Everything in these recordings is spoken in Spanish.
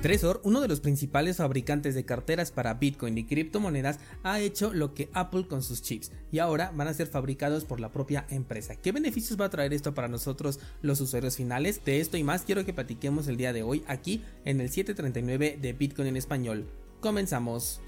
Trezor, uno de los principales fabricantes de carteras para Bitcoin y criptomonedas, ha hecho lo que Apple con sus chips y ahora van a ser fabricados por la propia empresa. ¿Qué beneficios va a traer esto para nosotros los usuarios finales? De esto y más quiero que platiquemos el día de hoy aquí en el 739 de Bitcoin en español. Comenzamos.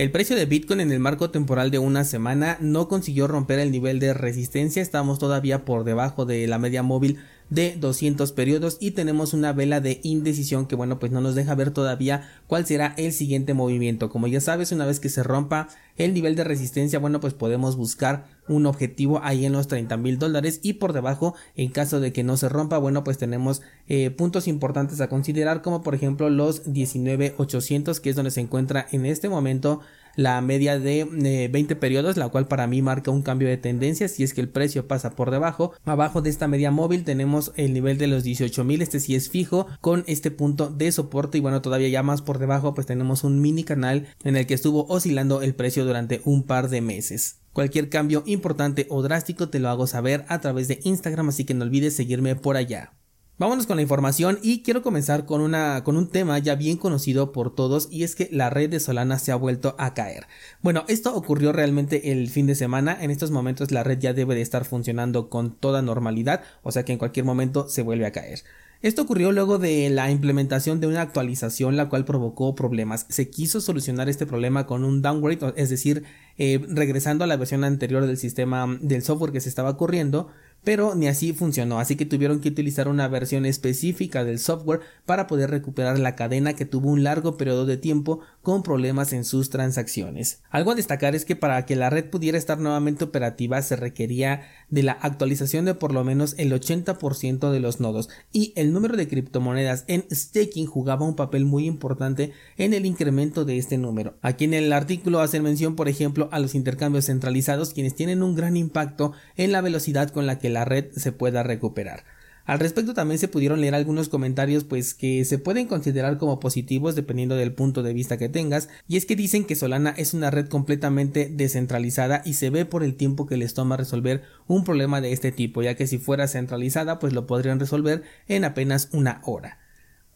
El precio de Bitcoin en el marco temporal de una semana no consiguió romper el nivel de resistencia, estamos todavía por debajo de la media móvil de 200 periodos y tenemos una vela de indecisión que bueno pues no nos deja ver todavía cuál será el siguiente movimiento. Como ya sabes una vez que se rompa el nivel de resistencia bueno pues podemos buscar un objetivo ahí en los 30 mil dólares y por debajo en caso de que no se rompa bueno pues tenemos eh, puntos importantes a considerar como por ejemplo los 19800 que es donde se encuentra en este momento la media de 20 eh, periodos, la cual para mí marca un cambio de tendencia si es que el precio pasa por debajo. Abajo de esta media móvil tenemos el nivel de los 18.000, este sí es fijo con este punto de soporte y bueno, todavía ya más por debajo pues tenemos un mini canal en el que estuvo oscilando el precio durante un par de meses. Cualquier cambio importante o drástico te lo hago saber a través de Instagram, así que no olvides seguirme por allá. Vámonos con la información y quiero comenzar con, una, con un tema ya bien conocido por todos y es que la red de Solana se ha vuelto a caer. Bueno, esto ocurrió realmente el fin de semana, en estos momentos la red ya debe de estar funcionando con toda normalidad, o sea que en cualquier momento se vuelve a caer. Esto ocurrió luego de la implementación de una actualización la cual provocó problemas. Se quiso solucionar este problema con un downgrade, es decir, eh, regresando a la versión anterior del sistema del software que se estaba corriendo, pero ni así funcionó, así que tuvieron que utilizar una versión específica del software para poder recuperar la cadena que tuvo un largo periodo de tiempo con problemas en sus transacciones. Algo a destacar es que para que la red pudiera estar nuevamente operativa se requería de la actualización de por lo menos el 80% de los nodos y el número de criptomonedas en staking jugaba un papel muy importante en el incremento de este número. Aquí en el artículo hacen mención por ejemplo a los intercambios centralizados quienes tienen un gran impacto en la velocidad con la que la red se pueda recuperar. Al respecto también se pudieron leer algunos comentarios pues que se pueden considerar como positivos dependiendo del punto de vista que tengas y es que dicen que Solana es una red completamente descentralizada y se ve por el tiempo que les toma resolver un problema de este tipo ya que si fuera centralizada pues lo podrían resolver en apenas una hora.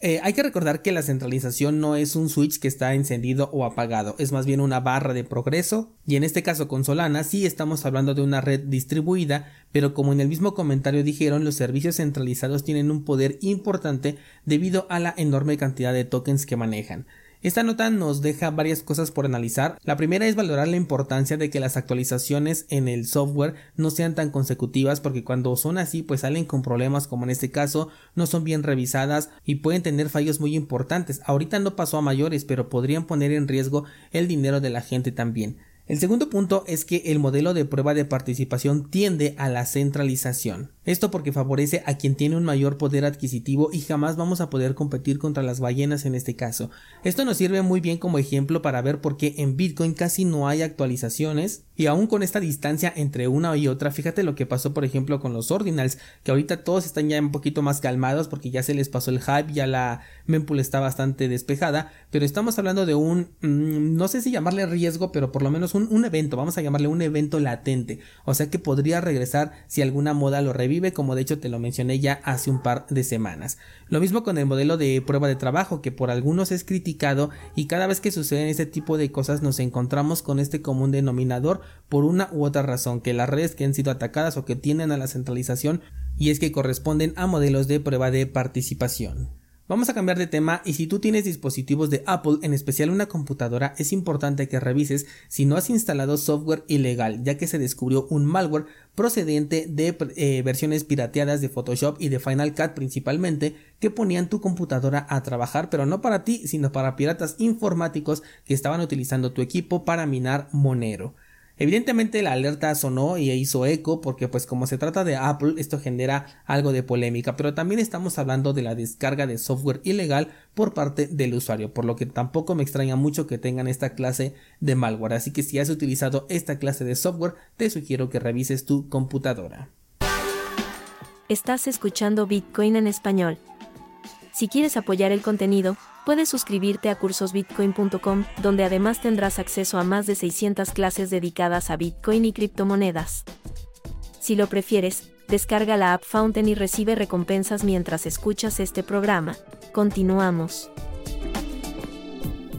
Eh, hay que recordar que la centralización no es un switch que está encendido o apagado, es más bien una barra de progreso y en este caso con Solana sí estamos hablando de una red distribuida, pero como en el mismo comentario dijeron, los servicios centralizados tienen un poder importante debido a la enorme cantidad de tokens que manejan. Esta nota nos deja varias cosas por analizar. La primera es valorar la importancia de que las actualizaciones en el software no sean tan consecutivas porque cuando son así pues salen con problemas como en este caso, no son bien revisadas y pueden tener fallos muy importantes. Ahorita no pasó a mayores pero podrían poner en riesgo el dinero de la gente también. El segundo punto es que el modelo de prueba de participación tiende a la centralización. Esto porque favorece a quien tiene un mayor poder adquisitivo y jamás vamos a poder competir contra las ballenas en este caso. Esto nos sirve muy bien como ejemplo para ver por qué en Bitcoin casi no hay actualizaciones y aún con esta distancia entre una y otra, fíjate lo que pasó por ejemplo con los ordinals, que ahorita todos están ya un poquito más calmados porque ya se les pasó el hype, ya la mempool está bastante despejada, pero estamos hablando de un, mm, no sé si llamarle riesgo, pero por lo menos un, evento, vamos a llamarle un evento latente, o sea que podría regresar si alguna moda lo revive, como de hecho te lo mencioné ya hace un par de semanas. Lo mismo con el modelo de prueba de trabajo, que por algunos es criticado y cada vez que suceden este tipo de cosas nos encontramos con este común denominador por una u otra razón, que las redes que han sido atacadas o que tienden a la centralización y es que corresponden a modelos de prueba de participación. Vamos a cambiar de tema y si tú tienes dispositivos de Apple, en especial una computadora, es importante que revises si no has instalado software ilegal, ya que se descubrió un malware procedente de eh, versiones pirateadas de Photoshop y de Final Cut principalmente, que ponían tu computadora a trabajar, pero no para ti, sino para piratas informáticos que estaban utilizando tu equipo para minar Monero. Evidentemente la alerta sonó y hizo eco porque pues como se trata de Apple esto genera algo de polémica, pero también estamos hablando de la descarga de software ilegal por parte del usuario, por lo que tampoco me extraña mucho que tengan esta clase de malware, así que si has utilizado esta clase de software te sugiero que revises tu computadora. Estás escuchando Bitcoin en español. Si quieres apoyar el contenido, puedes suscribirte a cursosbitcoin.com, donde además tendrás acceso a más de 600 clases dedicadas a Bitcoin y criptomonedas. Si lo prefieres, Descarga la app Fountain y recibe recompensas mientras escuchas este programa. Continuamos.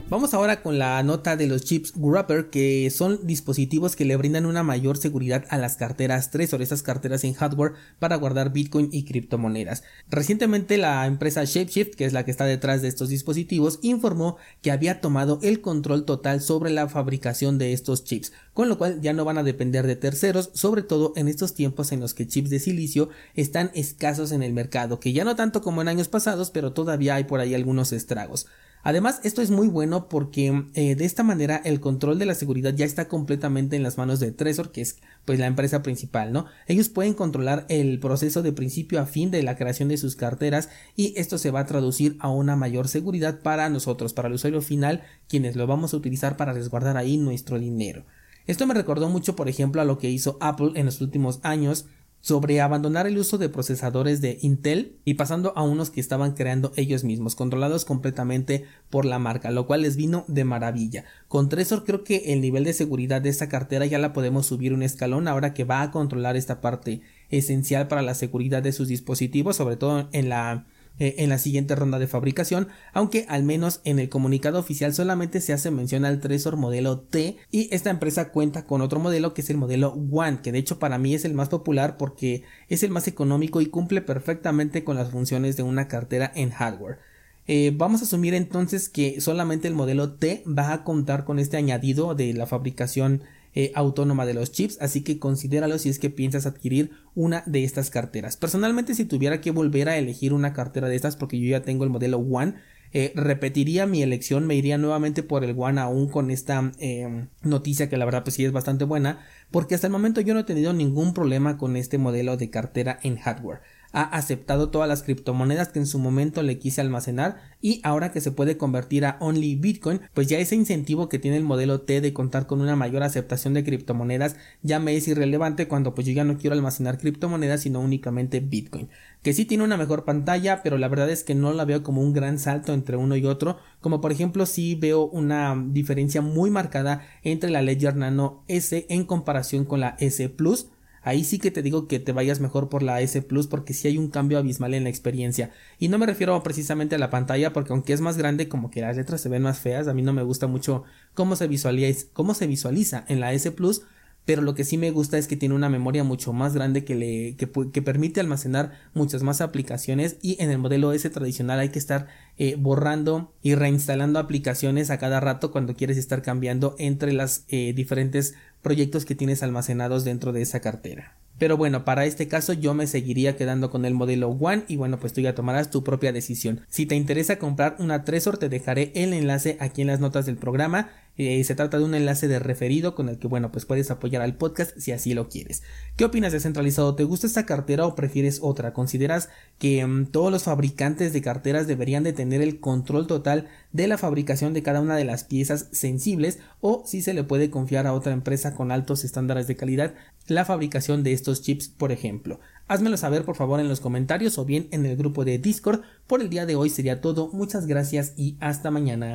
Vamos ahora con la nota de los chips Wrapper, que son dispositivos que le brindan una mayor seguridad a las carteras Trezor, estas carteras en hardware para guardar Bitcoin y criptomonedas. Recientemente la empresa Shapeshift, que es la que está detrás de estos dispositivos, informó que había tomado el control total sobre la fabricación de estos chips, con lo cual ya no van a depender de terceros, sobre todo en estos tiempos en los que chips de silicio están escasos en el mercado, que ya no tanto como en años pasados, pero todavía hay por ahí algunos estragos. Además, esto es muy bueno porque eh, de esta manera el control de la seguridad ya está completamente en las manos de Trezor, que es pues la empresa principal, ¿no? Ellos pueden controlar el proceso de principio a fin de la creación de sus carteras y esto se va a traducir a una mayor seguridad para nosotros, para el usuario final, quienes lo vamos a utilizar para resguardar ahí nuestro dinero. Esto me recordó mucho, por ejemplo, a lo que hizo Apple en los últimos años sobre abandonar el uso de procesadores de Intel y pasando a unos que estaban creando ellos mismos, controlados completamente por la marca, lo cual les vino de maravilla. Con Trezor creo que el nivel de seguridad de esta cartera ya la podemos subir un escalón ahora que va a controlar esta parte esencial para la seguridad de sus dispositivos, sobre todo en la eh, en la siguiente ronda de fabricación, aunque al menos en el comunicado oficial solamente se hace mención al Tresor modelo T y esta empresa cuenta con otro modelo que es el modelo One, que de hecho para mí es el más popular porque es el más económico y cumple perfectamente con las funciones de una cartera en hardware. Eh, vamos a asumir entonces que solamente el modelo T va a contar con este añadido de la fabricación eh, autónoma de los chips, así que considéralo si es que piensas adquirir una de estas carteras. Personalmente, si tuviera que volver a elegir una cartera de estas, porque yo ya tengo el modelo One, eh, repetiría mi elección, me iría nuevamente por el One aún con esta em, noticia que la verdad pues sí es bastante buena, porque hasta el momento yo no he tenido ningún problema con este modelo de cartera en hardware ha aceptado todas las criptomonedas que en su momento le quise almacenar y ahora que se puede convertir a Only Bitcoin, pues ya ese incentivo que tiene el modelo T de contar con una mayor aceptación de criptomonedas ya me es irrelevante cuando pues yo ya no quiero almacenar criptomonedas sino únicamente Bitcoin. Que sí tiene una mejor pantalla, pero la verdad es que no la veo como un gran salto entre uno y otro, como por ejemplo sí veo una diferencia muy marcada entre la Ledger Nano S en comparación con la S Plus, ahí sí que te digo que te vayas mejor por la S Plus porque sí hay un cambio abismal en la experiencia. Y no me refiero precisamente a la pantalla porque aunque es más grande como que las letras se ven más feas, a mí no me gusta mucho cómo se visualiza, cómo se visualiza en la S Plus, pero lo que sí me gusta es que tiene una memoria mucho más grande que le que, que, permite almacenar muchas más aplicaciones y en el modelo S tradicional hay que estar eh, borrando y reinstalando aplicaciones a cada rato cuando quieres estar cambiando entre las eh, diferentes proyectos que tienes almacenados dentro de esa cartera. Pero bueno, para este caso yo me seguiría quedando con el modelo One y bueno, pues tú ya tomarás tu propia decisión. Si te interesa comprar una Tresor, te dejaré el enlace aquí en las notas del programa. Eh, se trata de un enlace de referido con el que bueno, pues puedes apoyar al podcast si así lo quieres. ¿Qué opinas de centralizado? ¿Te gusta esta cartera o prefieres otra? ¿Consideras que mm, todos los fabricantes de carteras deberían de tener el control total de la fabricación de cada una de las piezas sensibles o si se le puede confiar a otra empresa con altos estándares de calidad la fabricación de estos chips, por ejemplo. Házmelo saber por favor en los comentarios o bien en el grupo de Discord. Por el día de hoy sería todo. Muchas gracias y hasta mañana.